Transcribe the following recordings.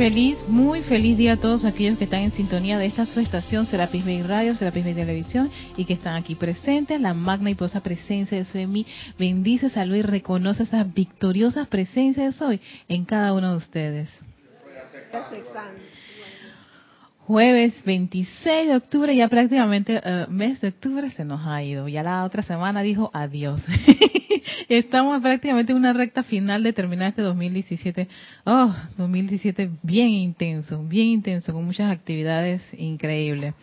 Feliz, muy feliz día a todos aquellos que están en sintonía de esta su estación Serapis Bay Radio, Serapis Bay Televisión y que están aquí presentes. La magna y poderosa presencia de Soy mí bendice, saluda y reconoce esas victoriosas presencias de Soy en cada uno de ustedes. Jueves 26 de octubre, ya prácticamente uh, mes de octubre se nos ha ido. Ya la otra semana dijo adiós. Estamos prácticamente en una recta final de terminar este 2017. Oh, 2017 bien intenso, bien intenso, con muchas actividades increíbles.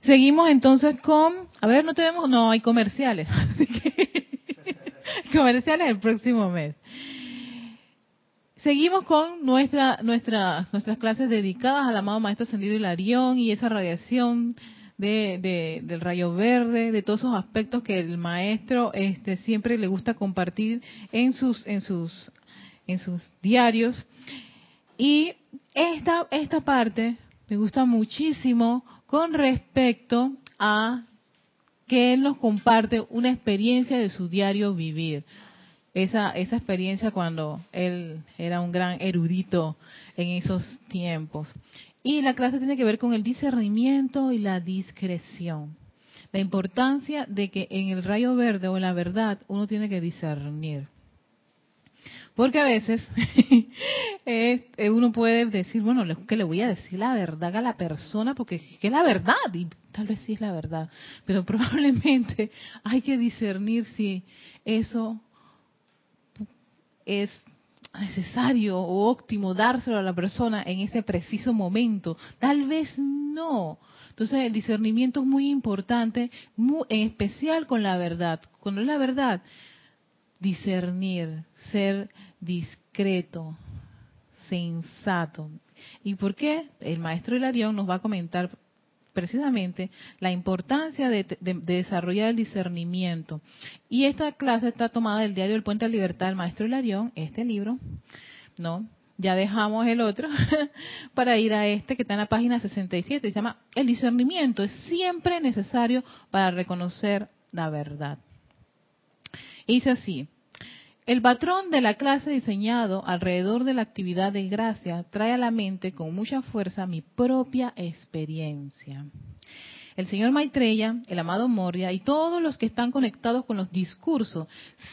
Seguimos entonces con, a ver, no tenemos, no, hay comerciales. comerciales el próximo mes. Seguimos con nuestra, nuestra, nuestras clases dedicadas al amado Maestro Ascendido Hilarión y esa radiación de, del rayo verde, de todos esos aspectos que el Maestro este, siempre le gusta compartir en sus, en sus, en sus diarios. Y esta, esta parte me gusta muchísimo con respecto a que Él nos comparte una experiencia de su diario vivir esa, esa experiencia cuando él era un gran erudito en esos tiempos. Y la clase tiene que ver con el discernimiento y la discreción. La importancia de que en el rayo verde o en la verdad uno tiene que discernir. Porque a veces eh, uno puede decir, bueno, que le voy a decir la verdad a la persona porque es la verdad y tal vez sí es la verdad, pero probablemente hay que discernir si eso es necesario o óptimo dárselo a la persona en ese preciso momento. Tal vez no. Entonces el discernimiento es muy importante, en especial con la verdad. Cuando es la verdad, discernir, ser discreto, sensato. ¿Y por qué? El maestro Hilarión nos va a comentar precisamente la importancia de, desarrollar el discernimiento. Y esta clase está tomada del diario El Puente la Libertad del Maestro Hilarión, este libro, ¿no? Ya dejamos el otro para ir a este que está en la página 67, se llama El discernimiento es siempre necesario para reconocer la verdad. Y dice así, el patrón de la clase diseñado alrededor de la actividad de gracia trae a la mente con mucha fuerza mi propia experiencia. El señor Maitreya, el amado Moria y todos los que están conectados con los discursos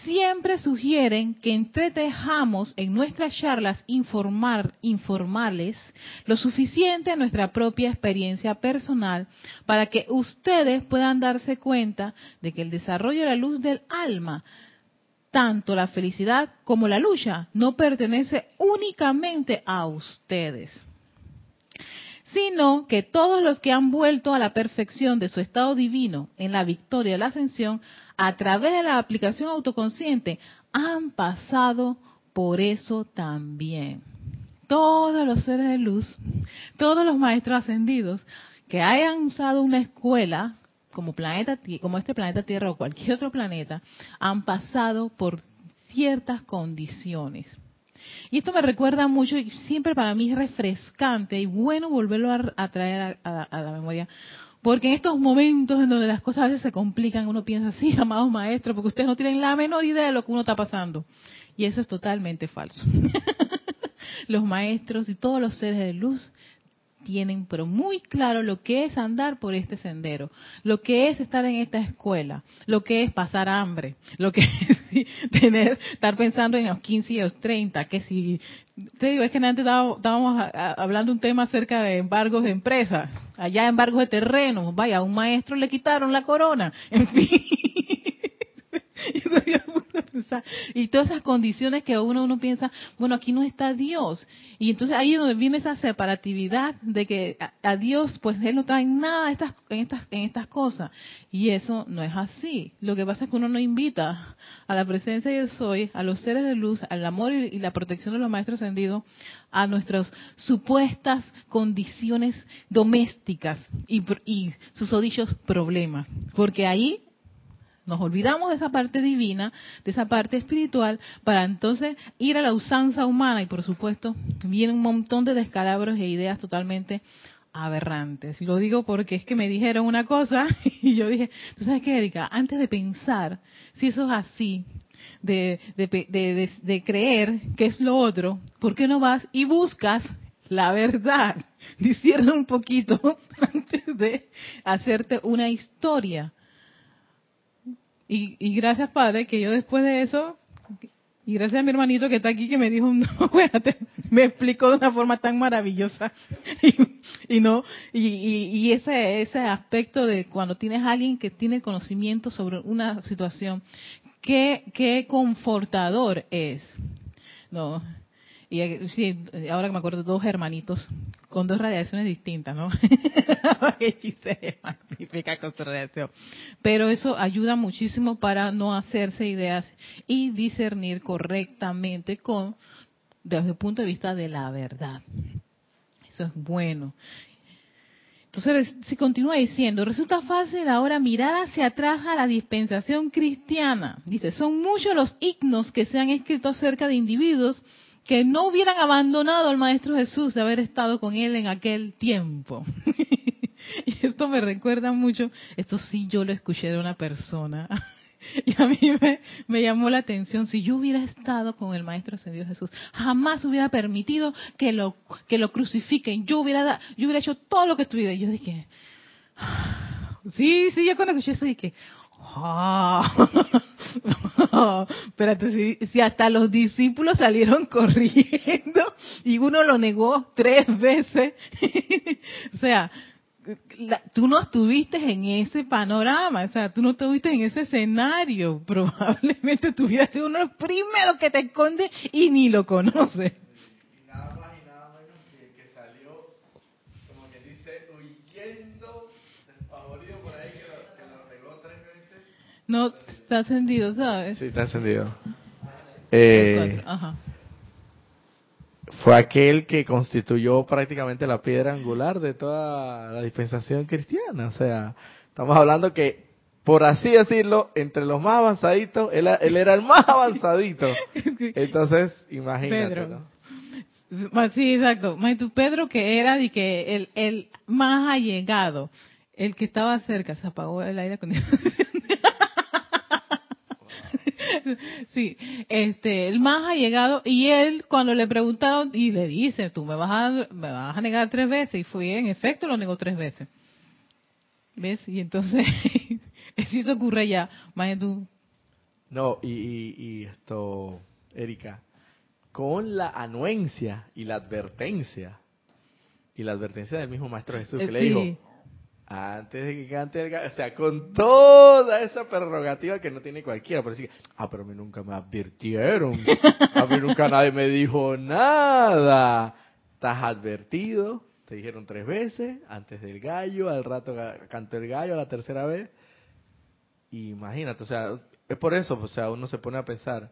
siempre sugieren que entretejamos en nuestras charlas informar, informales lo suficiente a nuestra propia experiencia personal para que ustedes puedan darse cuenta de que el desarrollo de la luz del alma tanto la felicidad como la lucha no pertenece únicamente a ustedes, sino que todos los que han vuelto a la perfección de su estado divino en la victoria de la ascensión a través de la aplicación autoconsciente han pasado por eso también. Todos los seres de luz, todos los maestros ascendidos que hayan usado una escuela como planeta, como este planeta Tierra o cualquier otro planeta, han pasado por ciertas condiciones. Y esto me recuerda mucho y siempre para mí es refrescante y bueno volverlo a, traer a, la memoria. Porque en estos momentos en donde las cosas a veces se complican, uno piensa así, amados maestros, porque ustedes no tienen la menor idea de lo que uno está pasando. Y eso es totalmente falso. los maestros y todos los seres de luz tienen pero muy claro lo que es andar por este sendero, lo que es estar en esta escuela, lo que es pasar hambre, lo que es tener, estar pensando en los 15 y los 30, que si, te digo, es que antes estábamos hablando un tema acerca de embargos de empresas, allá embargos de terrenos, vaya, a un maestro le quitaron la corona, en fin. Y todas esas condiciones que uno uno piensa, bueno, aquí no está Dios. Y entonces ahí es donde viene esa separatividad de que a, Dios, pues Él no en nada estas, en, estas, en estas cosas. Y eso no es así. Lo que pasa es que uno no invita a la presencia de Soy, a los seres de luz, al amor y, la protección de los maestros ascendidos, a nuestras supuestas condiciones domésticas y, y sus odichos problemas. Porque ahí nos olvidamos de esa parte divina, de esa parte espiritual, para entonces ir a la usanza humana y por supuesto viene un montón de descalabros e ideas totalmente aberrantes. Y lo digo porque es que me dijeron una cosa y yo dije, tú sabes qué, Erika, antes de pensar si eso es así, de, de, de, de, creer que es lo otro, ¿por qué no vas y buscas la verdad. Discierne un poquito antes de hacerte una historia. Y, y gracias, Padre, que yo después de eso y gracias a mi hermanito que está aquí que me dijo, no, me explicó de una forma tan maravillosa. Y, no, y, y, ese, ese aspecto de cuando tienes a alguien que tiene conocimiento sobre una situación, qué, qué confortador es. No, y sí, ahora que me acuerdo, dos hermanitos con dos radiaciones distintas, ¿no? radiación. Pero eso ayuda muchísimo para no hacerse ideas y discernir correctamente con desde el punto de vista de la verdad. Eso es bueno. Entonces, si continúa diciendo, resulta fácil ahora mirar hacia atrás a la dispensación cristiana. Dice, son muchos los himnos que se han escrito acerca de individuos que no hubieran abandonado al Maestro Jesús de haber estado con él en aquel tiempo. y esto me recuerda mucho, esto sí yo lo escuché de una persona. Y a mí me, llamó la atención, si yo hubiera estado con el Maestro Ascendido Jesús, jamás hubiera permitido que lo, que lo crucifiquen. Yo hubiera, yo hubiera hecho todo lo que estuviera. Y yo dije, sí, sí, yo cuando escuché eso dije, Ah, espérate, si, hasta los discípulos salieron corriendo y uno lo negó tres veces. o sea, tú no estuviste en ese panorama, o sea, tú no estuviste en ese escenario. Probablemente tuvieras sido uno de los primeros que te esconde y ni lo conoce. No, está encendido, ¿sabes? Sí, está encendido. Eh, fue aquel que constituyó prácticamente la piedra angular de toda la dispensación cristiana. O sea, estamos hablando que, por así decirlo, entre los más avanzaditos, él, era el más avanzadito. Entonces, imagínate. Pedro. Sí, exacto. Pedro que era de que el, el más allegado, el que estaba cerca, se apagó el aire acondicionado. sí, este, el más ha llegado y él cuando le preguntaron y le dice, tú me vas a, me vas a negar tres veces y fue en efecto lo negó tres veces. ¿Ves? Y entonces, si se ocurre ya, más tú. No, y, y, esto, Erika, con la anuencia y la advertencia, y la advertencia del mismo Maestro Jesús que le dijo, antes de que cante el gallo, o sea, con toda esa prerrogativa que no tiene cualquiera, pero sí, ah, pero a mí nunca me advirtieron, a mí nunca nadie me dijo nada. Estás advertido, te dijeron tres veces, antes del gallo, al rato cantó el gallo, a la tercera vez. Imagínate, o sea, es por eso, o sea, uno se pone a pensar,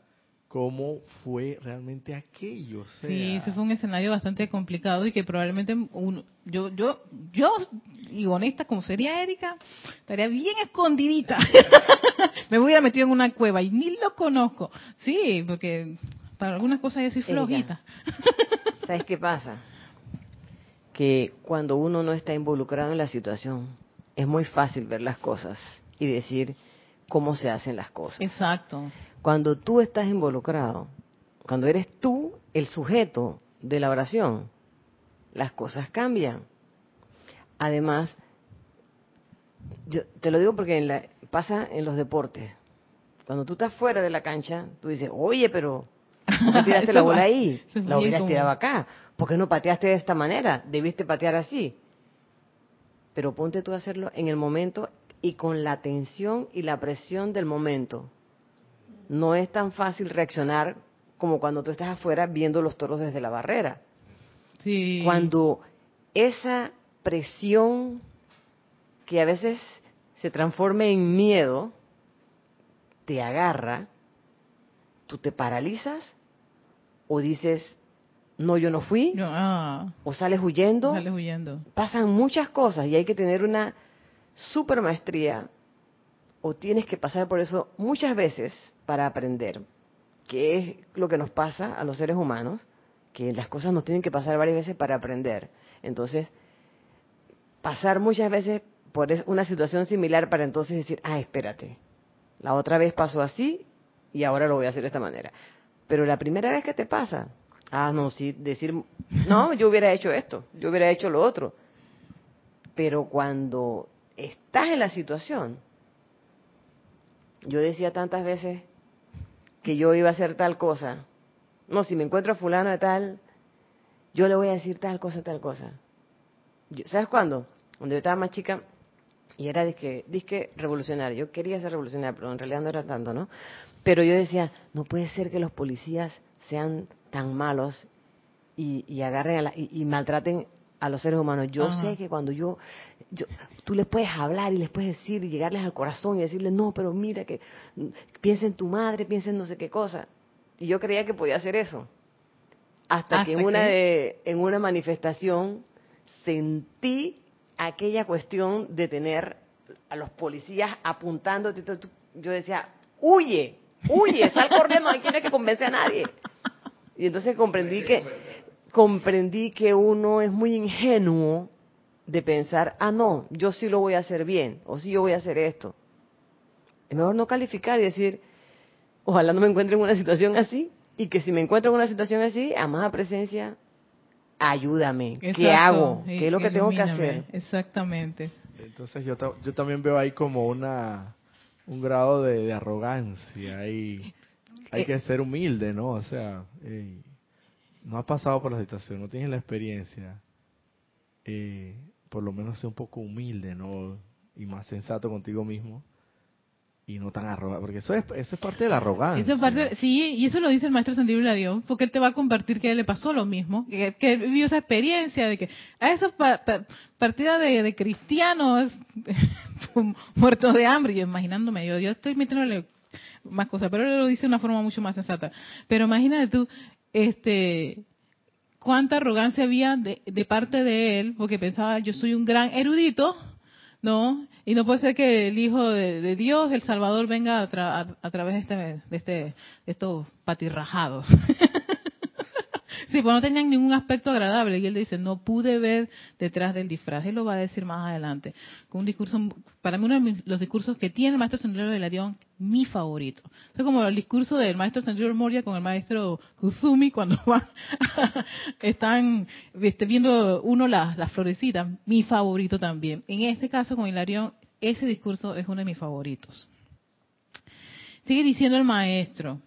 cómo fue realmente aquello. sí, ese fue un escenario bastante complicado y que probablemente uno, yo, yo, yo, y honesta como sería Erika, estaría bien escondidita. Me hubiera metido en una cueva y ni lo conozco. Sí, porque para algunas cosas yo soy flojita. ¿Sabes qué pasa? Que cuando uno no está involucrado en la situación, es muy fácil ver las cosas y decir cómo se hacen las cosas. Exacto. Cuando tú estás involucrado, cuando eres tú el sujeto de la oración, las cosas cambian. Además, yo te lo digo porque pasa en los deportes. Cuando tú estás fuera de la cancha, tú dices, oye, pero ¿por tiraste la bola ahí? La hubieras tirado acá. ¿Por qué no pateaste de esta manera? Debiste patear así. Pero ponte tú a hacerlo en el momento y con la tensión y la presión del momento no es tan fácil reaccionar como cuando tú estás afuera viendo los toros desde la barrera. Sí. Cuando esa presión que a veces se transforma en miedo te agarra, tú te paralizas o dices, no, yo no fui, ah. o sales huyendo. Sales huyendo. Pasan muchas cosas y hay que tener una super maestría o tienes que pasar por eso muchas veces para aprender, que es lo que nos pasa a los seres humanos, que las cosas nos tienen que pasar varias veces para aprender. Entonces, pasar muchas veces por una situación similar para entonces decir, ah, espérate, la otra vez pasó así y ahora lo voy a hacer de esta manera. Pero la primera vez que te pasa, Ah, no, sí, decir, no, yo hubiera hecho esto, yo hubiera hecho lo otro. Pero cuando estás en la situación, yo decía tantas veces que yo iba a hacer tal cosa. No, si me encuentro a fulano de tal, yo le voy a decir tal cosa, tal cosa. ¿Sabes cuándo? Cuando yo estaba más chica y era disque, disque revolucionario. Yo quería ser revolucionario, pero en realidad no era tanto, ¿no? Pero yo decía, no puede ser que los policías sean tan malos y, agarren y, maltraten a los seres humanos. Yo sé que cuando yo, yo, tú les puedes hablar y les puedes decir y llegarles al corazón y decirles, no, pero mira que piensa en tu madre, piensa en no sé qué cosa. Y yo creía que podía hacer eso. Hasta, que en una, de, en una manifestación sentí aquella cuestión de tener a los policías apuntándote. Yo decía, huye, huye, sal corriendo, no tienes que convencer a nadie. Y entonces comprendí que comprendí que uno es muy ingenuo de pensar, ah, no, yo sí lo voy a hacer bien, o sí yo voy a hacer esto. Es mejor no calificar y decir, ojalá no me encuentre en una situación así, y que si me encuentro en una situación así, a más presencia, ayúdame. ¿Qué hago? ¿Qué es lo que tengo que hacer? Exactamente. Entonces yo, yo también veo ahí como una un grado de, arrogancia y hay eh, que ser humilde, ¿no? O sea, no has pasado por la situación, no tienes la experiencia, eh, por lo menos sé un poco humilde, ¿no? Y más sensato contigo mismo y no tan arrogante, porque eso es, eso es parte de la arrogancia. sí, y eso lo dice el maestro Santiago Dios, porque él te va a compartir que a él le pasó lo mismo, que, que vivió esa experiencia de que a esa partida de, cristianos muertos de hambre, yo imaginándome, yo, yo estoy metiéndole más cosas, pero él lo dice de una forma mucho más sensata. Pero imagínate tú, este, cuánta arrogancia había de, parte de él, porque pensaba, yo soy un gran erudito, ¿no? Y no puede ser que el Hijo de, Dios, el Salvador, venga a, través de, este, de, este, de estos patirrajados. Sí, pues no tenían ningún aspecto agradable. Y él dice, no pude ver detrás del disfraz. Él lo va a decir más adelante. Con un discurso, para mí uno de los discursos que tiene el maestro Sendero de Larión, mi favorito. Es como el discurso del maestro Sendero Moria con el maestro Kuzumi cuando van, están este, viendo uno las, las florecitas. Mi favorito también. En este caso con Hilarión, ese discurso es uno de mis favoritos. Sigue diciendo el maestro.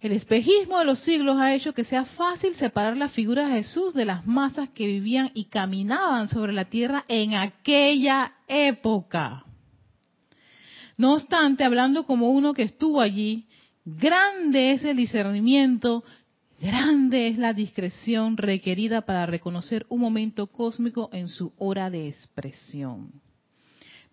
El espejismo de los siglos ha hecho que sea fácil separar la figura de Jesús de las masas que vivían y caminaban sobre la tierra en aquella época. No obstante, hablando como uno que estuvo allí, grande es el discernimiento, grande es la discreción requerida para reconocer un momento cósmico en su hora de expresión.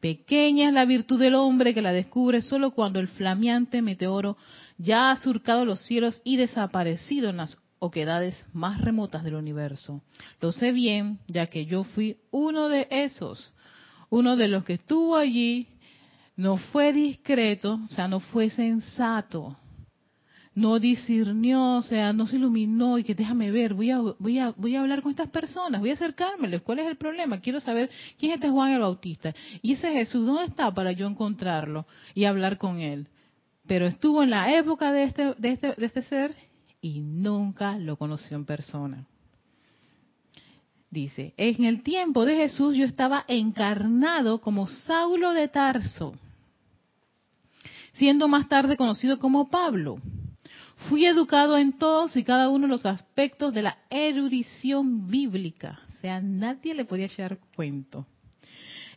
Pequeña es la virtud del hombre que la descubre solo cuando el flameante meteoro ya ha surcado los cielos y desaparecido en las oquedades más remotas del universo. Lo sé bien, ya que yo fui uno de esos, uno de los que estuvo allí, no fue discreto, o sea, no fue sensato, no discernió, o sea, no se iluminó y que déjame ver, voy a, voy a, voy a hablar con estas personas, voy a acercármeles, ¿cuál es el problema? Quiero saber quién es este Juan el Bautista. Y ese Jesús, ¿dónde está para yo encontrarlo y hablar con él? Pero estuvo en la época de este, de este, de este ser y nunca lo conoció en persona. Dice, en el tiempo de Jesús yo estaba encarnado como Saulo de Tarso, siendo más tarde conocido como Pablo. Fui educado en todos y cada uno de los aspectos de la erudición bíblica. O sea, nadie le podía echar cuento.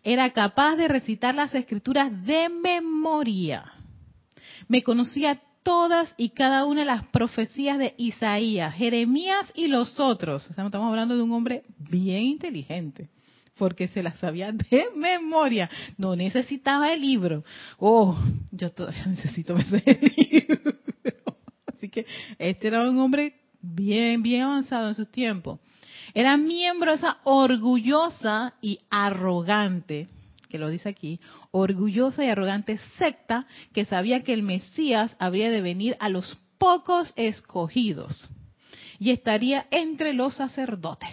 Era capaz de recitar las escrituras de memoria me conocía todas y cada una de las profecías de Isaías, Jeremías y los otros. estamos hablando de un hombre bien inteligente, porque se las sabía de memoria. No necesitaba el libro. Oh, yo todavía necesito ese libro. Así que este era un hombre bien, bien avanzado en sus tiempos. Era miembro esa orgullosa y arrogante que lo dice aquí, orgullosa y arrogante secta que sabía que el Mesías habría de venir a los pocos escogidos y estaría entre los sacerdotes.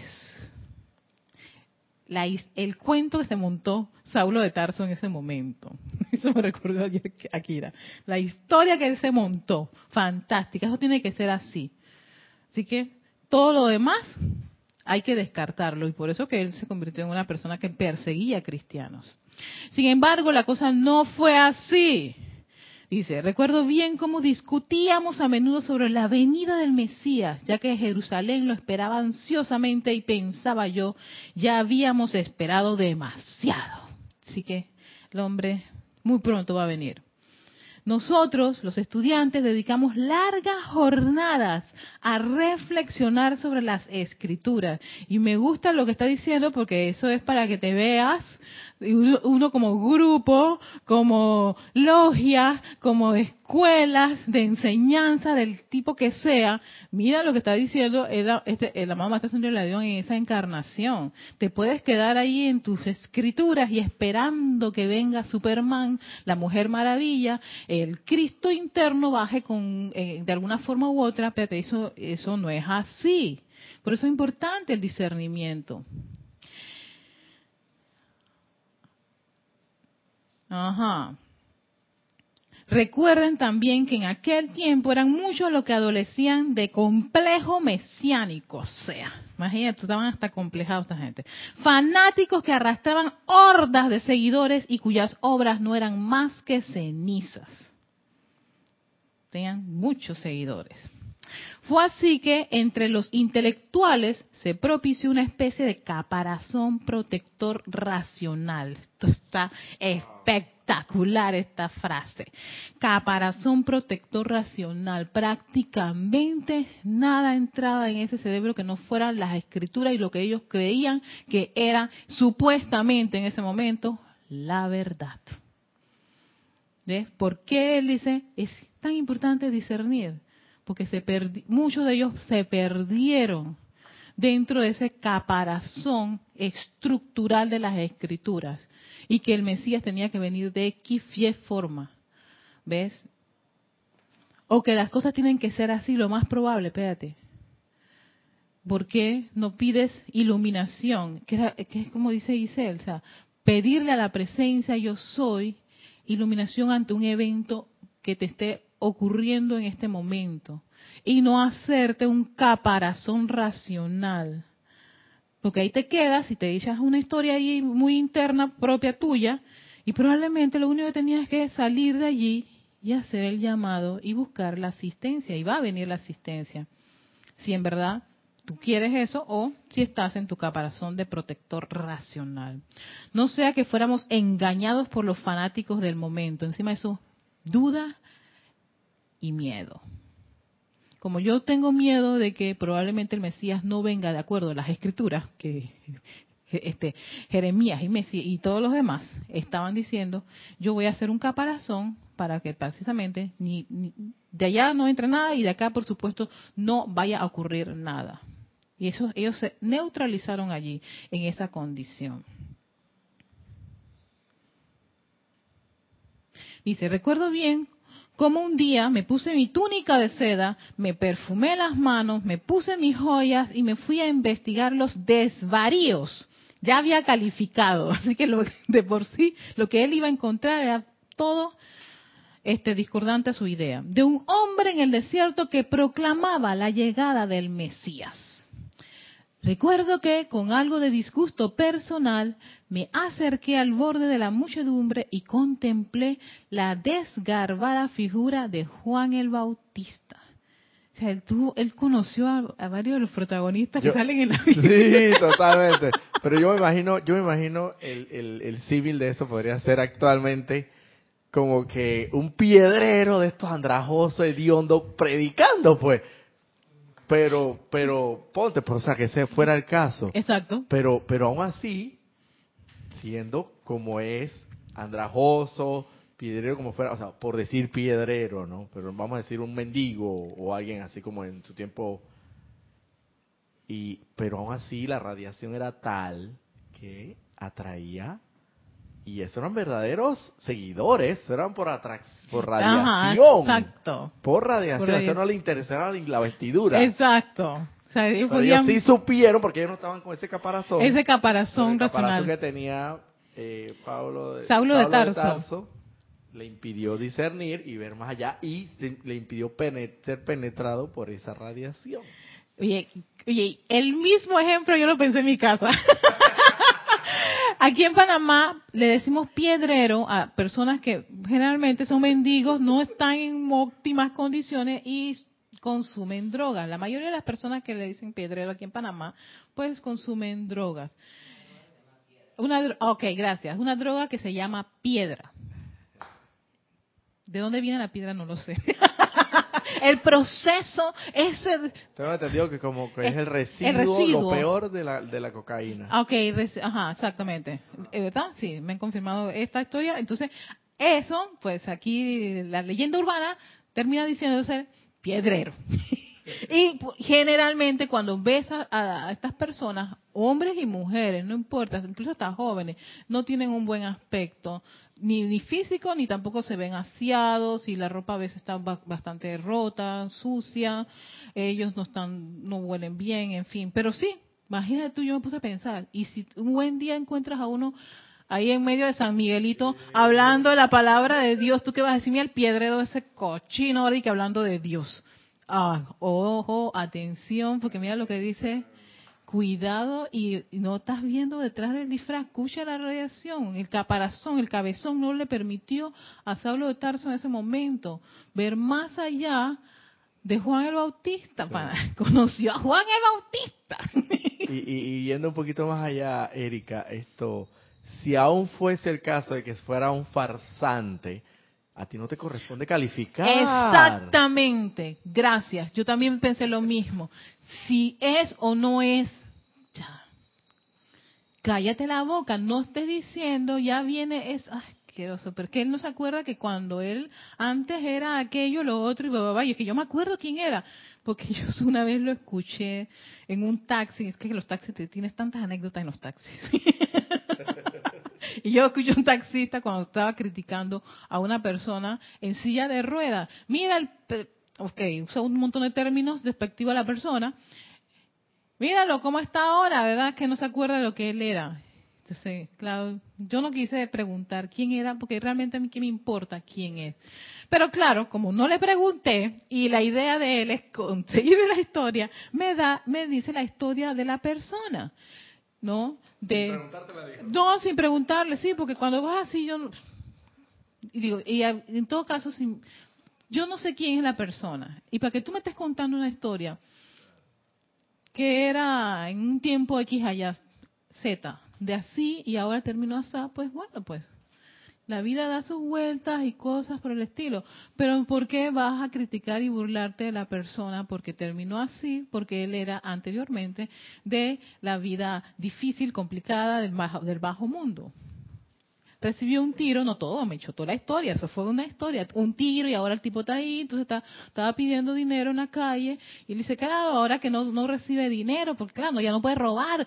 la, el cuento que se montó Saulo de Tarso en ese momento. Eso me recordó ayer Akira. La historia que él se montó, fantástica. Eso tiene que ser así. Así que todo lo demás hay que descartarlo y por eso que él se convirtió en una persona que perseguía a cristianos. Sin embargo, la cosa no fue así. Dice, recuerdo bien cómo discutíamos a menudo sobre la venida del Mesías, ya que Jerusalén lo esperaba ansiosamente y pensaba yo, ya habíamos esperado demasiado. Así que el hombre muy pronto va a venir. Nosotros, los estudiantes, dedicamos largas jornadas a reflexionar sobre las escrituras. Y me gusta lo que está diciendo porque eso es para que te veas uno como grupo, como logias, como escuelas de enseñanza del tipo que sea, mira lo que está diciendo el, este, la mamá está la dio en esa encarnación. Te puedes quedar ahí en tus escrituras y esperando que venga Superman, la Mujer Maravilla, el Cristo interno baje con, eh, de alguna forma u otra, pero eso, eso no es así. Por eso es importante el discernimiento. Ajá. Recuerden también que en aquel tiempo eran muchos los que adolecían de complejo mesiánico, o sea, imagínate, estaban hasta complejados esta gente. Fanáticos que arrastraban hordas de seguidores y cuyas obras no eran más que cenizas. Tenían muchos seguidores. Fue así que entre los intelectuales se propició una especie de caparazón protector racional. Esto está espectacular esta frase. Caparazón protector racional. Prácticamente nada entraba en ese cerebro que no fueran las escrituras y lo que ellos creían que era supuestamente en ese momento la verdad. ¿Ves? ¿Por qué él dice es tan importante discernir? Porque se muchos de ellos se perdieron dentro de ese caparazón estructural de las escrituras y que el Mesías tenía que venir de X forma. ¿Ves? O que las cosas tienen que ser así, lo más probable, espérate. ¿Por qué no pides iluminación? Que, es como dice Isel, o sea, pedirle a la presencia yo soy iluminación ante un evento que te esté ocurriendo en este momento y no hacerte un caparazón racional. Porque ahí te quedas y te dices una historia ahí muy interna propia tuya y probablemente lo único que tenías que salir de allí y hacer el llamado y buscar la asistencia y va a venir la asistencia. Si en verdad tú quieres eso o si estás en tu caparazón de protector racional. No sea que fuéramos engañados por los fanáticos del momento. Encima de eso, duda y miedo. Como yo tengo miedo de que probablemente el Mesías no venga de acuerdo a las escrituras, que este, Jeremías y Mesías y todos los demás estaban diciendo, yo voy a hacer un caparazón para que precisamente ni, de allá no entre nada y de acá, por supuesto, no vaya a ocurrir nada. Y eso, ellos se neutralizaron allí, en esa condición. Dice, recuerdo bien como un día me puse mi túnica de seda, me perfumé las manos, me puse mis joyas y me fui a investigar los desvaríos. Ya había calificado, así que de por sí lo que él iba a encontrar era todo este discordante a su idea, de un hombre en el desierto que proclamaba la llegada del Mesías. Recuerdo que, con algo de disgusto personal, me acerqué al borde de la muchedumbre y contemplé la desgarbada figura de Juan el Bautista. O sea, él, conoció a, varios de los protagonistas que salen en la Sí, totalmente. Pero yo me imagino, yo me imagino el, el, el civil de eso podría ser actualmente como que un piedrero de estos andrajosos hediondo predicando, pues pero, pero, ponte, por, pues, o sea, que ese fuera el caso. Exacto. Pero, pero aún así, siendo como es, andrajoso, piedrero como fuera, o sea, por decir piedrero, ¿no? Pero vamos a decir un mendigo o alguien así como en su tiempo. Y, pero aún así la radiación era tal que atraía y esos eran verdaderos seguidores, eran por por radiación. exacto. Por radiación, eso no le interesaba la vestidura. Exacto. O sea, ellos Pero podían... ellos sí supieron, porque ellos no estaban con ese caparazón. ese caparazón el caparazón racional. que tenía eh, Pablo de, Saulo de Tarso. le impidió discernir y ver más allá y le impidió ser penetrado por esa radiación. Oye, oye, el mismo ejemplo yo lo pensé en mi casa. Aquí en Panamá le decimos piedrero a personas que generalmente son mendigos, no están en óptimas condiciones y consumen drogas. La mayoría de las personas que le dicen piedrero aquí en Panamá, pues consumen drogas. Una, dro- ok, gracias. Una droga que se llama piedra. ¿De dónde viene la piedra? No lo sé. el proceso es el- Tengo entendido que como que es Es- el residuo, el residuo. lo peor de la, de la cocaína. Ah, Ok, ajá, exactamente. Eh, ¿Verdad? Sí, me han confirmado esta historia. Entonces, eso, pues aquí la leyenda urbana termina diciendo ser piedrero. y pu- generalmente cuando ves a estas personas, hombres y mujeres, no importa, incluso hasta jóvenes, no tienen un buen aspecto, ni, ni físico, ni tampoco se ven aseados, y la ropa a veces está ba- bastante rota, sucia, ellos no están, no huelen bien, en fin. Pero sí, imagínate tú, yo me puse a pensar, y si un buen día encuentras a uno ahí en medio de San Miguelito hablando de la palabra de Dios, tú qué vas a decirme el piedrero ese cochino ahora y que hablando de Dios. Ah, ojo, atención, porque mira lo que dice, cuidado y no estás viendo detrás del disfraz, escucha la radiación, el caparazón, el cabezón no le permitió a Saulo de Tarso en ese momento ver más allá de Juan el Bautista, pana. conoció a Juan el Bautista. Y, y- y yendo un poquito más allá, Erika, esto, si aún fuese el caso de que fuera un farsante, a ti no te corresponde calificar. Exactamente, gracias. Yo también pensé lo mismo. Si es o no es, ya. cállate la boca, no estés diciendo, ya viene, es asqueroso, porque él no se acuerda que cuando él antes era aquello, lo otro y bababa, y es que yo me acuerdo quién era, porque yo una vez lo escuché en un taxi, es que los taxis, te- tienes tantas anécdotas en los taxis. Y yo escuché un taxista cuando estaba criticando a una persona en silla de ruedas. Mira, el, ok, usa un montón de términos despectivos a la persona. Míralo, cómo está ahora, ¿verdad? Que no se acuerda de lo que él era. Entonces, claro, yo no quise preguntar quién era, porque realmente a mí qué me importa quién es. Pero claro, como no le pregunté, y la idea de él es conseguir la historia, me da, me dice la historia de la persona, ¿no? De, no, sin preguntarle, sí, porque cuando vas así, yo y digo, y en todo caso, sin, yo no sé quién es la persona. Y para que tú me estés contando una historia que era en un tiempo X allá, Z, de así y ahora terminó así, pues bueno, pues la vida da sus vueltas y cosas por el estilo. Pero ¿por qué vas a criticar y burlarte de la persona porque terminó así? Porque él era anteriormente de la vida difícil, complicada del bajo, del bajo mundo. Recibió un tiro, no todo, me toda la historia, eso fue una historia, un tiro y ahora el tipo está ahí, entonces está, estaba pidiendo dinero en la calle y él dice, claro, ahora que no, no recibe dinero, porque claro, ya no puede robar.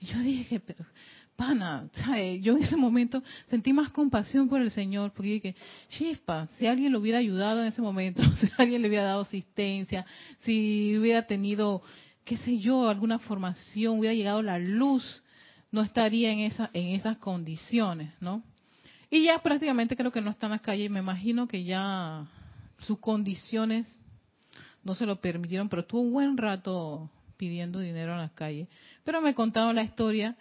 Y yo dije, pero pana, yo en ese momento sentí más compasión por el Señor, porque dije, chispa, si alguien lo hubiera ayudado en ese momento, si alguien le hubiera dado asistencia, si hubiera tenido, qué sé yo, alguna formación, hubiera llegado la luz, no estaría en, esa, en esas condiciones, ¿no? Y ya prácticamente creo que no está en las calles, me imagino que ya sus condiciones no se lo permitieron, pero estuvo un buen rato pidiendo dinero en las calles. Pero me contaron la historia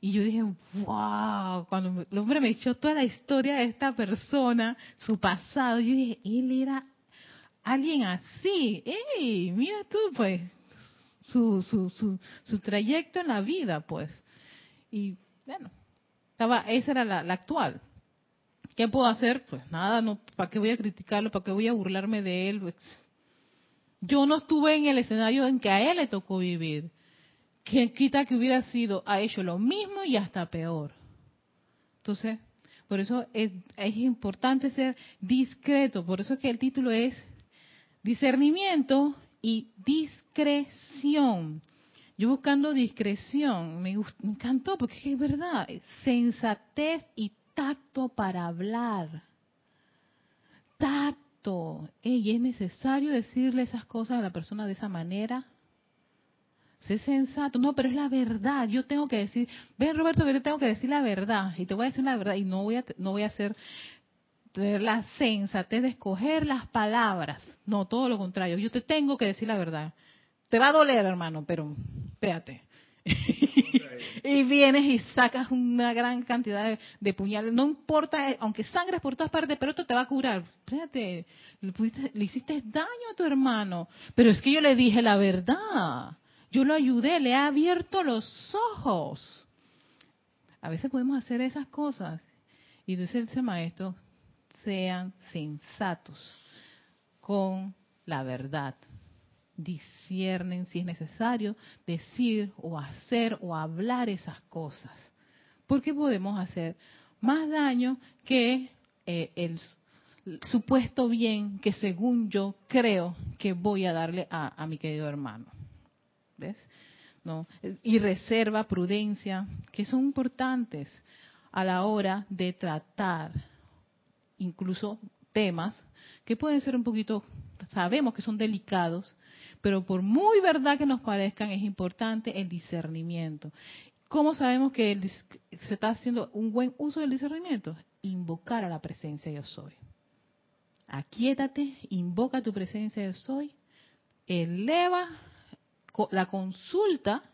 y yo dije, wow, cuando el hombre me echó toda la historia de esta persona, su pasado, yo dije, él era alguien así, ¡ey! Mira tú, pues, su, su, su, su trayecto en la vida, pues. Y bueno, estaba, esa era la, la actual. ¿Qué puedo hacer? Pues nada, no, ¿para qué voy a criticarlo? ¿Para qué voy a burlarme de él? Pues, yo no estuve en el escenario en que a él le tocó vivir. ¿Quién quita que hubiera sido, ha hecho lo mismo y hasta peor? Entonces, por eso es, es importante ser discreto. Por eso es que el título es discernimiento y discreción. Yo buscando discreción, me, me encantó porque es verdad, sensatez y tacto para hablar. Tacto ¿y ¿es necesario decirle esas cosas a la persona de esa manera? Sé sensato. No, pero es la verdad. Yo tengo que decir, ven Roberto, que yo tengo que decir la verdad. Y te voy a decir la verdad. Y no voy a, no voy a hacer la sensatez de escoger las palabras. No, todo lo contrario. Yo te tengo que decir la verdad. Te va a doler, hermano, pero espérate. y vienes y sacas una gran cantidad de, puñales. No importa, eh, aunque sangres por todas partes, pero esto te va a curar. Espérate, le, le hiciste daño a tu hermano. Pero es que yo le dije la verdad. Yo lo ayudé, le he abierto los ojos. A veces podemos hacer esas cosas. Y dice el maestro, sean sensatos con la verdad. Disciernen si es necesario decir o hacer o hablar esas cosas. Porque podemos hacer más daño que eh, el supuesto bien que según yo creo que voy a darle a mi querido hermano. ¿ves? ¿No? Y reserva, prudencia, que son importantes a la hora de tratar incluso temas que pueden ser un poquito, sabemos que son delicados, pero por muy verdad que nos parezcan, es importante el discernimiento. ¿Cómo sabemos que se está haciendo un buen uso del discernimiento? Invocar a la presencia yo soy. Aquietate, invoca tu presencia yo soy, eleva la consulta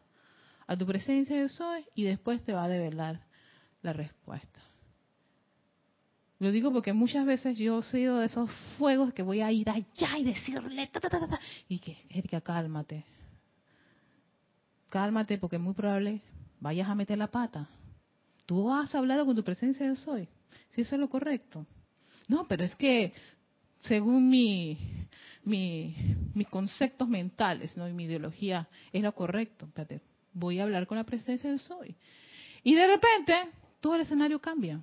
a tu presencia yo soy y después te va a develar la respuesta. Lo digo porque muchas veces yo he sido de esos fuegos que voy a ir allá y decirle, y que, Erika, cálmate. Cálmate porque es muy probable vayas a meter la pata. Tú has hablado con tu presencia yo soy. Si eso es lo correcto. No, pero es que según mi, mis conceptos mentales ¿no? y mi ideología es lo correcto. voy a hablar con la presencia del soy. Y de repente todo el escenario cambia.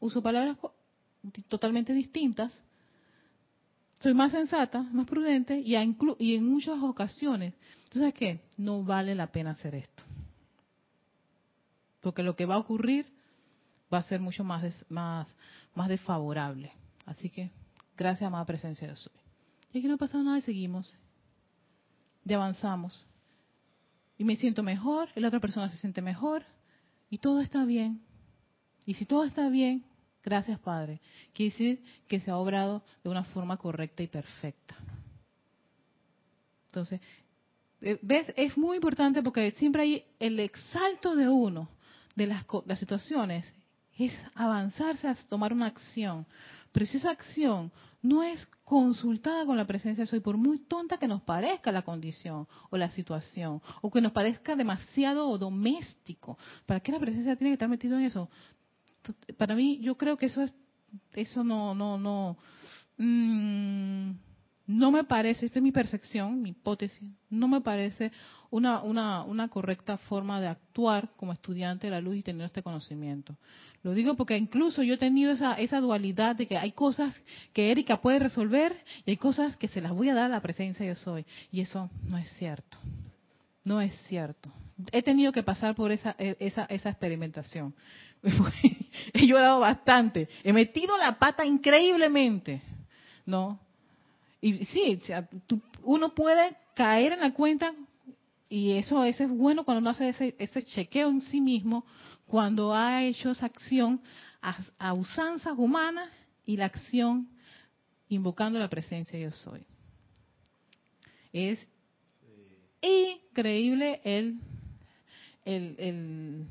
Uso palabras totalmente distintas. Soy más sensata, más prudente y, en muchas ocasiones, entonces qué? No vale la pena hacer esto. Porque lo que va a ocurrir va a ser mucho más, más, más desfavorable. Así que, gracias, amada presencia de soy. Y aquí no ha pasado nada y seguimos. Y avanzamos. Y me siento mejor, y la otra persona se siente mejor, y todo está bien. Y si todo está bien, gracias Padre, quiere decir que se ha obrado de una forma correcta y perfecta. Entonces, eh, ¿ves? Es muy importante porque siempre hay el exalto de uno de las, las situaciones, es avanzarse a tomar una acción. Pero si esa acción no es consultada con la presencia de soy, por muy tonta que nos parezca la condición o la situación, o que nos parezca demasiado doméstico, ¿para qué la presencia tiene que estar metido en eso? Para mí, yo creo que eso es, eso no, no, no, mm, no me parece, esta es mi percepción, mi hipótesis, no me parece una, una, una correcta forma de actuar como estudiante de la luz y tener este conocimiento. Lo digo porque incluso yo he tenido esa, esa dualidad de que hay cosas que Erika puede resolver y hay cosas que se las voy a dar a la presencia yo soy. Y eso no es cierto. No es cierto. He tenido que pasar por esa, e, esa, esa experimentación. he llorado bastante. He metido la pata increíblemente. ¿No? Y sí, uno puede caer en la cuenta y eso, es bueno cuando uno hace ese, ese chequeo en sí mismo cuando ha hecho esa acción a, usanzas humanas y la acción invocando la presencia yo soy. Es increíble el, el,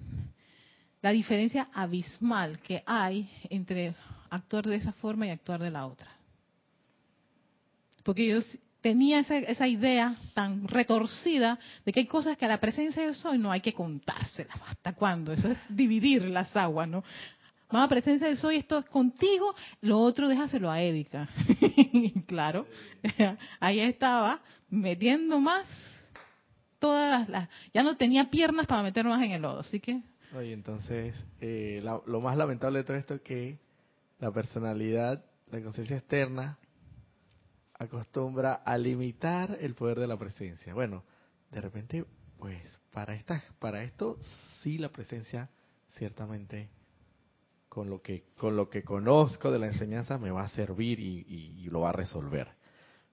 la diferencia abismal que hay entre actuar de esa forma y actuar de la otra. Porque yo tenía esa, esa, idea tan retorcida de que hay cosas que a la presencia de soy no hay que contárselas. ¿Hasta cuándo? Eso es dividir las aguas, ¿no? Más presencia de soy, esto es contigo, lo otro déjaselo a Édica. claro, ahí estaba metiendo más todas las, Ya no tenía piernas para meter más en el lodo, así que... Oye, entonces, eh, lo más lamentable de todo esto es que la personalidad, la conciencia externa, acostumbra a limitar el poder de la presencia. Bueno, de repente, pues para esta, para esto sí la presencia ciertamente con lo que con lo que conozco de la enseñanza me va a servir y, lo va a resolver.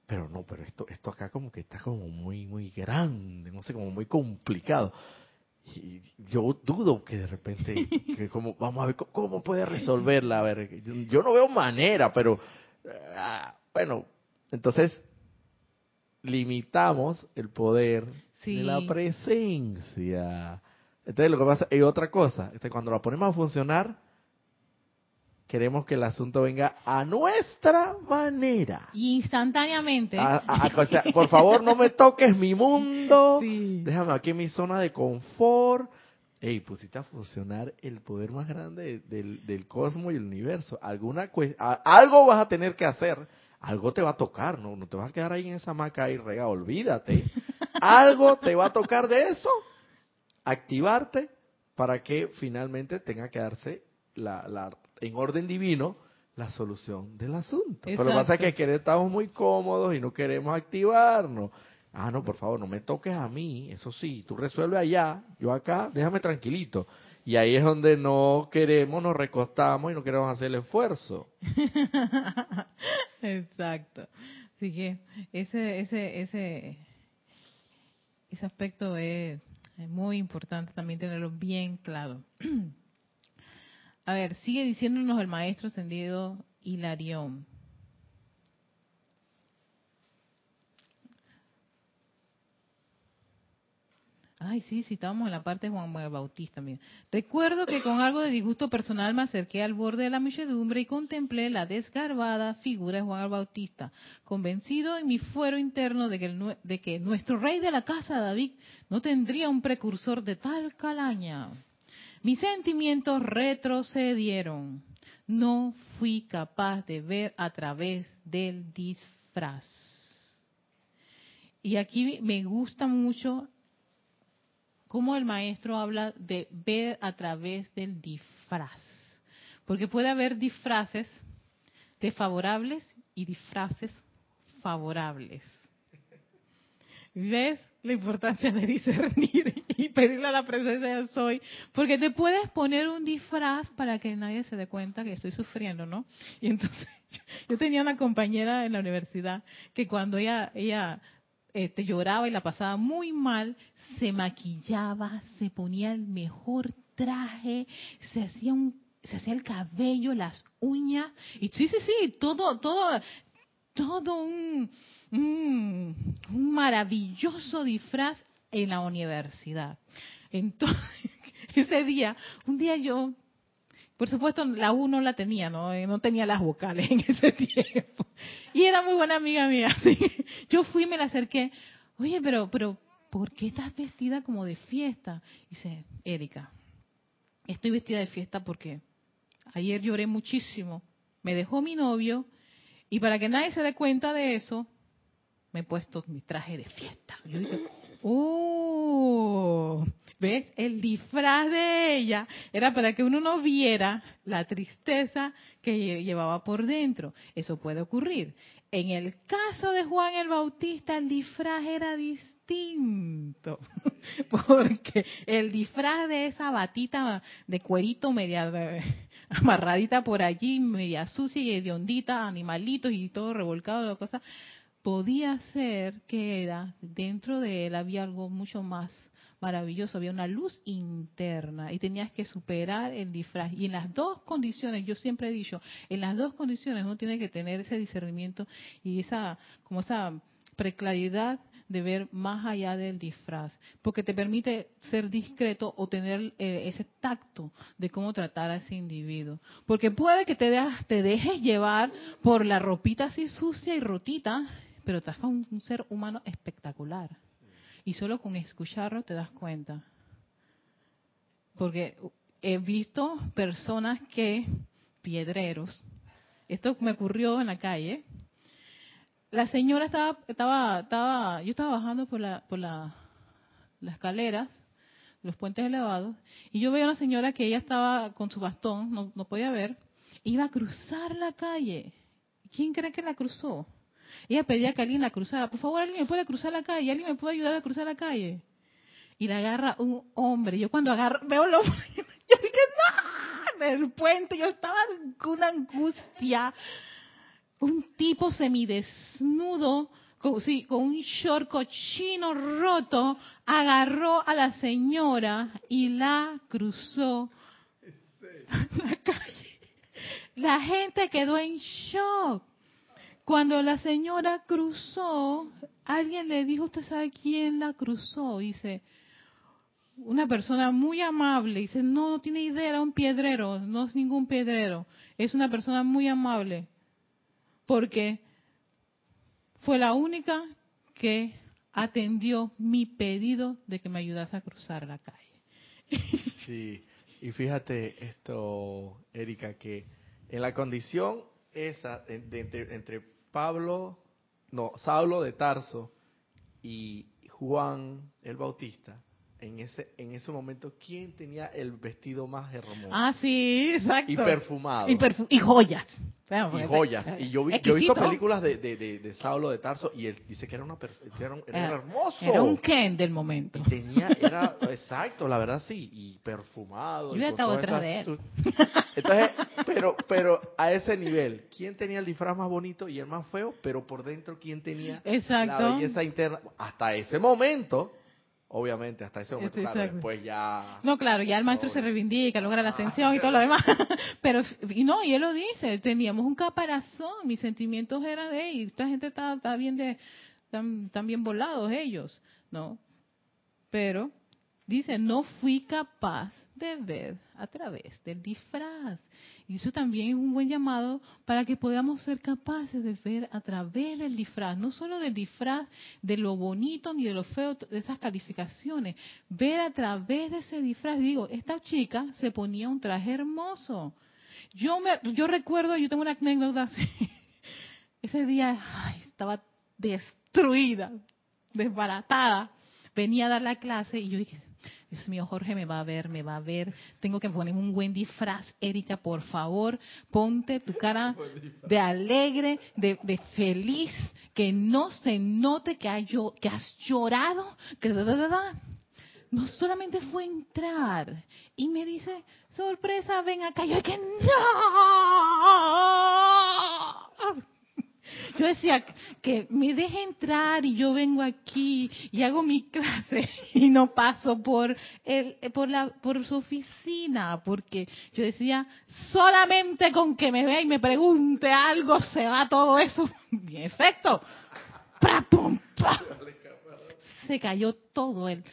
Pero no, pero esto esto acá como que está como muy muy grande, no sé, como muy complicado. Y yo dudo que de repente, que como, vamos a ver cómo puede resolverla. A ver, yo no veo manera, pero ah, bueno, entonces limitamos el poder de la presencia. Entonces lo que pasa es otra cosa, este, cuando la ponemos a funcionar, queremos que el asunto venga a nuestra manera. Instantáneamente. por favor, no me toques mi mundo. Déjame aquí en mi zona de confort. Ey, pusiste a funcionar el poder más grande del, del cosmos y el universo. Alguna algo vas a tener que hacer. Algo te va a tocar, ¿no? No te vas a quedar ahí en esa maca y rega, olvídate. algo te va a tocar de eso activarte para que finalmente tenga que darse la, la, en orden divino la solución del asunto. Pero lo que pasa es que estamos muy cómodos y no queremos activarnos. Ah, no, por favor, no me toques a mí, eso sí, tú resuelve allá, yo acá, déjame tranquilito. Y ahí es donde no queremos, nos recostamos y no queremos hacer el esfuerzo. Exacto. Así que ese, ese, ese, ese aspecto es es muy importante también tenerlo bien claro. A ver, sigue diciéndonos el maestro ascendido Hilarión. Ay, sí, sí, estábamos en la parte de Juan Bautista. Recuerdo que con algo de disgusto personal me acerqué al borde de la muchedumbre y contemplé la desgarbada figura de Juan Bautista, convencido en mi fuero interno de que, de que nuestro rey de la casa David no tendría un precursor de tal calaña. Mis sentimientos retrocedieron. No fui capaz de ver a través del disfraz. Y aquí me gusta mucho cómo el maestro habla de ver a través del disfraz. Porque puede haber disfraces desfavorables y disfraces favorables. ¿Ves la importancia de discernir y pedirle a la presencia de soy? Porque te puedes poner un disfraz para que nadie se dé cuenta que estoy sufriendo, ¿no? Y entonces yo tenía una compañera en la universidad que cuando ella, ella este, lloraba y la pasaba muy mal, se maquillaba, se ponía el mejor traje, se hacía un se hacía el cabello, las uñas, y sí, sí, sí, todo, todo, todo un, un, maravilloso disfraz en la universidad. Entonces, ese día, un día yo por supuesto, la U no la tenía, ¿no? Eh, no tenía las vocales en ese tiempo. Y era muy buena amiga mía. Yo fui me la acerqué. Oye, pero, pero, ¿por qué estás vestida como de fiesta? dice, Erika, estoy vestida de fiesta porque ayer lloré muchísimo. Me dejó mi novio y para que nadie se dé cuenta de eso, me he puesto mi traje de fiesta. Yo dije, oh, ¿ves? El disfraz de ella era para que uno no viera la tristeza que llevaba por dentro. Eso puede ocurrir. En el caso de Juan el Bautista, el disfraz era distinto, porque el disfraz de esa batita de cuerito media amarradita por allí, media sucia y hediondita, animalitos y todo revolcado de cosas, podía ser que era, dentro de él había algo mucho más maravilloso, había una luz interna y tenías que superar el disfraz. Y en las dos condiciones, yo siempre he dicho, en las dos condiciones uno tiene que tener ese discernimiento y esa, como esa preclaridad de ver más allá del disfraz, porque te permite ser discreto o tener eh, ese tacto de cómo tratar a ese individuo. Porque puede que te, te dejes llevar por la ropita así sucia y rotita pero estás con un ser humano espectacular. Y solo con escucharlo te das cuenta. Porque he visto personas que, piedreros, esto me ocurrió en la calle. La señora estaba, estaba, estaba, yo estaba bajando por la, por la, las escaleras, los puentes elevados, y yo veo a una señora que ella estaba con su bastón, no, podía ver, iba a cruzar la calle. ¿Quién cree que la cruzó? Ella pedía que alguien la cruzara. Por favor, alguien me puede cruzar la calle. ¿Alguien me puede ayudar a cruzar la calle? Y la agarra un hombre. Yo cuando agarro, veo lo... Yo dije, no, del puente. Yo estaba con una angustia. Un tipo semidesnudo, con, con un short cochino roto, agarró a la señora y la cruzó la calle. La gente quedó en shock. Cuando la señora cruzó, alguien le dijo, ¿usted sabe quién la cruzó? Dice, una persona muy amable. Dice, no, no tiene idea, era un piedrero, no es ningún piedrero. Es una persona muy amable. Porque fue la única que atendió mi pedido de que me ayudase a cruzar la calle. Sí, y fíjate esto, Erika, que en la condición esa entre, entre Pablo, no, Saulo de Tarso y Juan el Bautista, en ese en ese momento quién tenía el vestido más hermoso ah sí exacto. Y perfumado. Y, y joyas. Y joyas. y yo, vi, yo he visto películas de, de, de, Saulo de Tarso y él dice que era una era, era, era, hermoso. era un Ken del momento. Y tenía era exacto la verdad sí y perfumado yo detrás de él entonces pero pero a ese nivel quién tenía el disfraz más bonito y el más feo pero por dentro quién tenía exacto. la belleza interna hasta ese momento Obviamente, hasta ese momento, claro, después ya... No, claro, ya el maestro se reivindica, logra la ascensión y todo lo demás. Pero, y no, y él lo dice, teníamos un caparazón, mis sentimientos eran de, y esta gente está, está bien de, están bien volados ellos, ¿no? Pero, dice, no fui capaz de ver a través del disfraz. Y eso también es un buen llamado para que podamos ser capaces de ver a través del disfraz, no solo del disfraz, de lo bonito ni de lo feo, de esas calificaciones, ver a través de ese disfraz. Digo, esta chica se ponía un traje hermoso. Yo me, yo recuerdo, yo tengo una anécdota así. Ese día estaba destruida, desbaratada. Venía a dar la clase y yo dije, Dios mío, Jorge me va a ver, me va a ver. Tengo que poner un buen disfraz. Erika, por favor, ponte tu cara de alegre, de, feliz, que no se note que, que has llorado. Que no solamente fue entrar y me dice, sorpresa, ven acá. Yo que no. Yo decía que me deje entrar y yo vengo aquí y hago mi clase y no paso por el, por la, por su oficina, porque yo decía, solamente con que me vea y me pregunte algo se va todo eso. Y en efecto, se cayó todo el,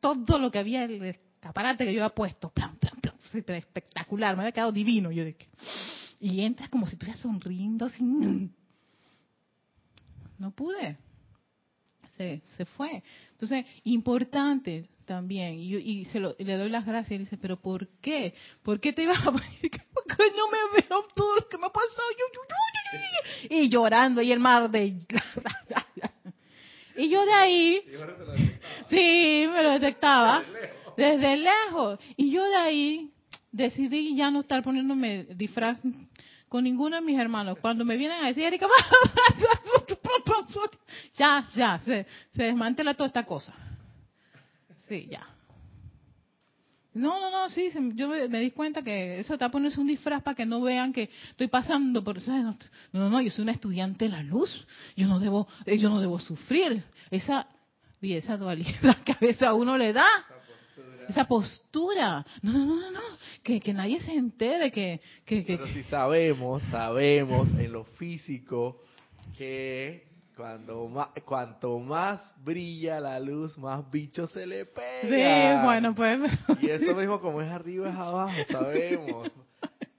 todo lo que había, el escaparate que yo había puesto, espectacular, me había quedado divino. Yo de y entras como si estuvieras sonriendo, así, no pude. Se, se fue. Entonces, importante también, y, y se lo, le doy las gracias, y dice, pero ¿por qué? ¿Por qué te ibas a? Porque no me veo todo lo que me ha pasado. Y llorando, y el mar de... y yo de ahí... Sí, me lo detectaba. Desde lejos. Y yo de ahí decidí ya no estar poniéndome disfraz con ninguno de mis hermanos. Cuando me vienen a decir, Erika, ya, ya, se, se desmantela toda esta cosa. Sí, ya. No, no, no, sí, yo me, di cuenta que eso está poniendo un disfraz para que no vean que estoy pasando por... No, no, no, yo soy una estudiante de la luz, yo no debo, eh, yo no debo sufrir. Esa, esa dualidad que a veces a uno le da esa postura. No, no, no, no, que, que nadie se entere que... que, que Pero si sabemos, sabemos en lo físico que cuando más, cuanto más brilla la luz, más bicho se le pega. Sí, bueno, pues... Y eso mismo como es arriba es abajo, sabemos.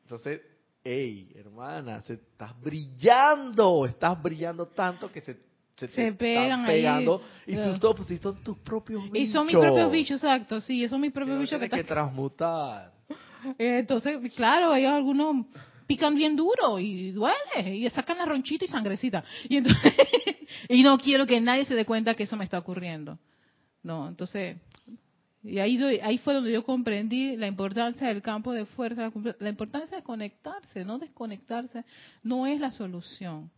Entonces, hey, hermana, se, estás brillando, estás brillando tanto que se se, se pegan pegando y son, todos, pues, son tus propios bichos. Y son mis propios bichos, exacto, sí, son mis propios bichos que, que transmutar. Entonces, claro, ellos algunos pican bien duro y duele y sacan la ronchita y sangrecita. Y, entonces, y no quiero que nadie se dé cuenta que eso me está ocurriendo. No, entonces, y ahí, ahí fue donde yo comprendí la importancia del campo de fuerza, la importancia de conectarse, no desconectarse, no es la solución.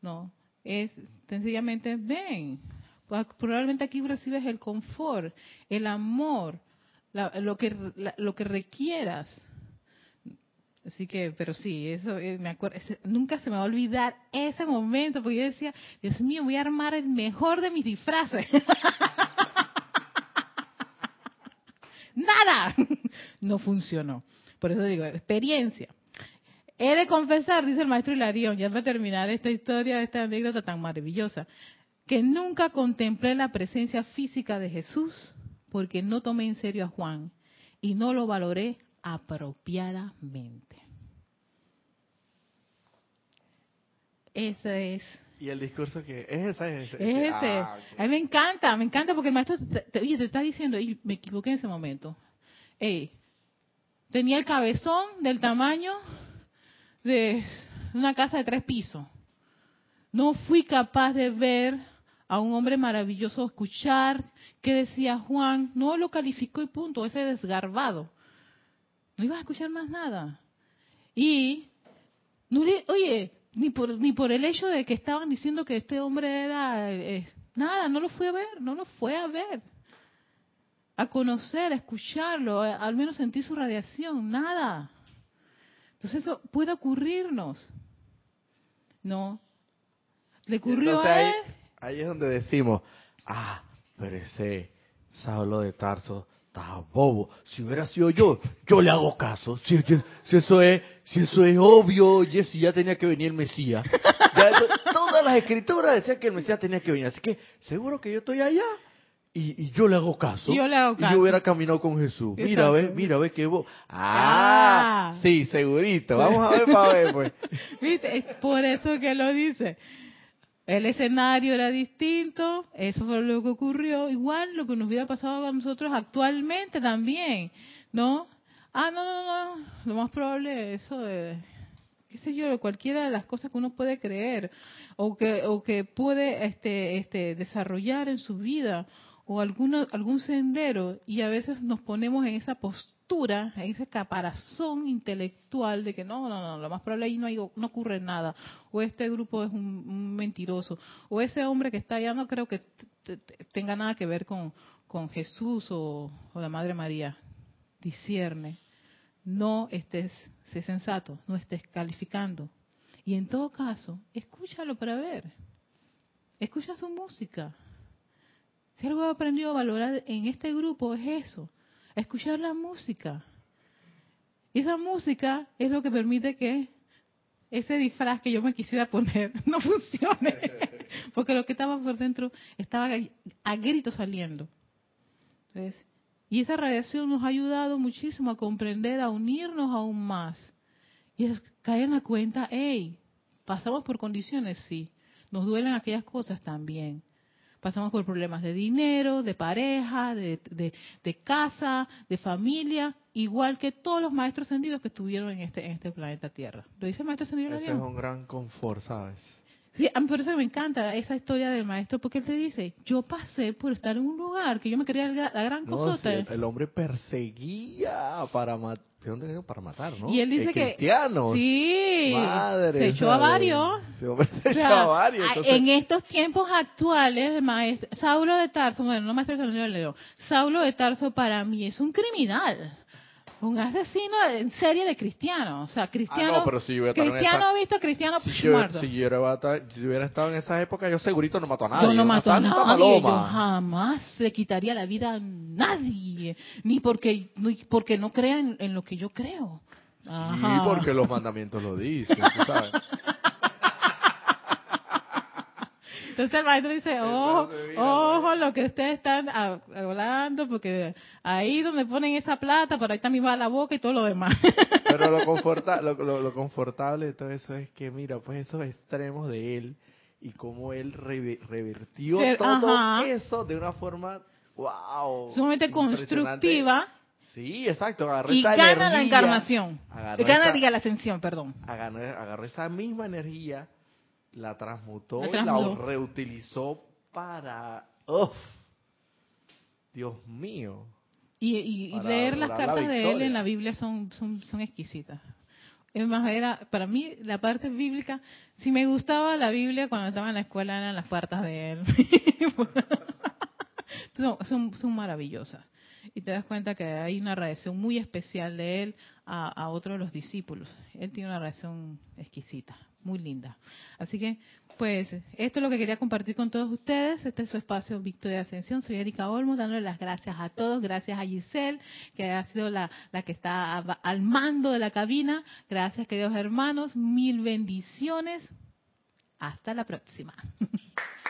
No, es sencillamente ven. Pues, probablemente aquí recibes el confort, el amor, lo, que, lo que requieras Así que, pero sí, eso eh, me acuerdo, nunca se me va a olvidar ese momento, porque yo decía, Dios mío, voy a armar el mejor de mis disfraces. Nada, no funcionó. Por eso digo, experiencia. He de confesar, dice el maestro Hilarión, ya para terminar esta historia, esta anécdota tan maravillosa, que nunca contemplé la presencia física de Jesús porque no tomé en serio a Juan y no lo valoré apropiadamente. Ese es. ¿Y el discurso que es ese? Es ese. Ah, a mí me encanta, me encanta porque el maestro te, te está diciendo, y me equivoqué en ese momento. Tenía el cabezón del tamaño de una casa de tres pisos. No fui capaz de ver a un hombre maravilloso, escuchar qué decía Juan. No lo calificó y punto, ese desgarbado. No ibas a escuchar más nada. Y, no le, oye, ni por, ni por el hecho de que estaban diciendo que este hombre era... Eh, nada, no lo fue a ver, no lo fue a ver. A conocer, a escucharlo, al menos sentir su radiación, nada. Entonces eso puede ocurrirnos. No. Le ocurrió a él. Ahí, es donde decimos, ah, pero ese Saulo de Tarso está bobo. Si hubiera sido yo, yo le hago caso. Si, eso es, si eso es obvio, Jesse ya tenía que venir el Mesías. todas las escrituras decían que el Mesías tenía que venir. Así que seguro que yo estoy allá y, yo le hago caso. Y yo le hago caso. Y yo hubiera caminado con Jesús. Mira, ve, mira, ve que vos. Ah, ah, sí, segurito. Vamos a ver para ver, pues. Viste, por eso que lo dice. El escenario era distinto, eso fue lo que ocurrió. Igual lo que nos hubiera pasado a nosotros actualmente también, ¿no? Ah, no, no, no. Lo más probable es eso de, qué sé yo, cualquiera de las cosas que uno puede creer o que, o que puede este, este, desarrollar en su vida o alguna, algún sendero y a veces nos ponemos en esa postura, en ese caparazón intelectual de que no, no, no, lo más probable ahí no, hay, no ocurre nada, o este grupo es un, mentiroso, o ese hombre que está allá no creo que tenga nada que ver con, con Jesús o, o la Madre María. Discierne, no estés, sé sensato, no estés calificando. Y en todo caso, escúchalo para ver. Escucha su música, si algo he aprendido a valorar en este grupo es eso, escuchar la música. Y esa música es lo que permite que ese disfraz que yo me quisiera poner no funcione. Porque lo que estaba por dentro estaba a grito saliendo. y esa radiación nos ha ayudado muchísimo a comprender, a unirnos aún más. Y es caer en la cuenta, hey, pasamos por condiciones, sí. Nos duelen aquellas cosas también pasamos por problemas de dinero, de pareja, de, de, casa, de familia, igual que todos los maestros ascendidos que estuvieron en este, en este planeta Tierra. ¿Lo dice el maestro ascendido? Ese es un gran confort, ¿sabes? Sí, a mí por eso me encanta esa historia del maestro, porque él te dice, yo pasé por estar en un lugar que yo me quería la gran no, el, hombre perseguía para matar, para matar, ¿no? Y él dice que cristianos. Sí. Madre. Se echó a varios. Se, echó a varios. En estos tiempos actuales, el maestro Saulo de Tarso, bueno, no maestro Saulo Saulo de Tarso para mí es un criminal un asesino en serie de cristianos. O sea, cristiano. Ah, no, pero si yo cristiano visto, cristiano si yo, muerto. Si yo, hubiera estado en esa época, yo segurito no mato a nadie. Yo no mato a nadie. Yo jamás le quitaría la vida a nadie. Ni porque, ni porque no crean en, lo que yo creo. Sí, porque los mandamientos lo dicen, tú sabes. Entonces el maestro dice, ojo, ojo lo que ustedes están hablando, porque ahí donde ponen esa plata, por ahí también va la boca y todo lo demás. Pero lo, conforta, lo, confortable de todo eso es que, mira, pues esos extremos de él y cómo él revertió todo eso de una forma, wow. Sumamente constructiva. Sí, exacto. Agarró y gana la encarnación. Gana, diga, la ascensión, perdón. agarró esa misma energía la transmutó, la, la reutilizó para... ¡Uf! Dios mío. Y, leer las cartas de él en la Biblia son, son, son exquisitas. Es más, era, para mí, la parte bíblica, si me gustaba la Biblia cuando estaba en la escuela, eran las cartas de él. son, son, son maravillosas. y te das cuenta que hay una reacción muy especial de él a, a otro de los discípulos. Él tiene una reacción exquisita, muy linda. Así que, pues, esto es lo que quería compartir con todos ustedes. Este es su espacio Victoria Ascensión. Soy Erika Olmos, dándole las gracias a todos. Gracias a Giselle, que ha sido la, la que está al mando de la cabina. Gracias, queridos hermanos. Mil bendiciones. Hasta la próxima.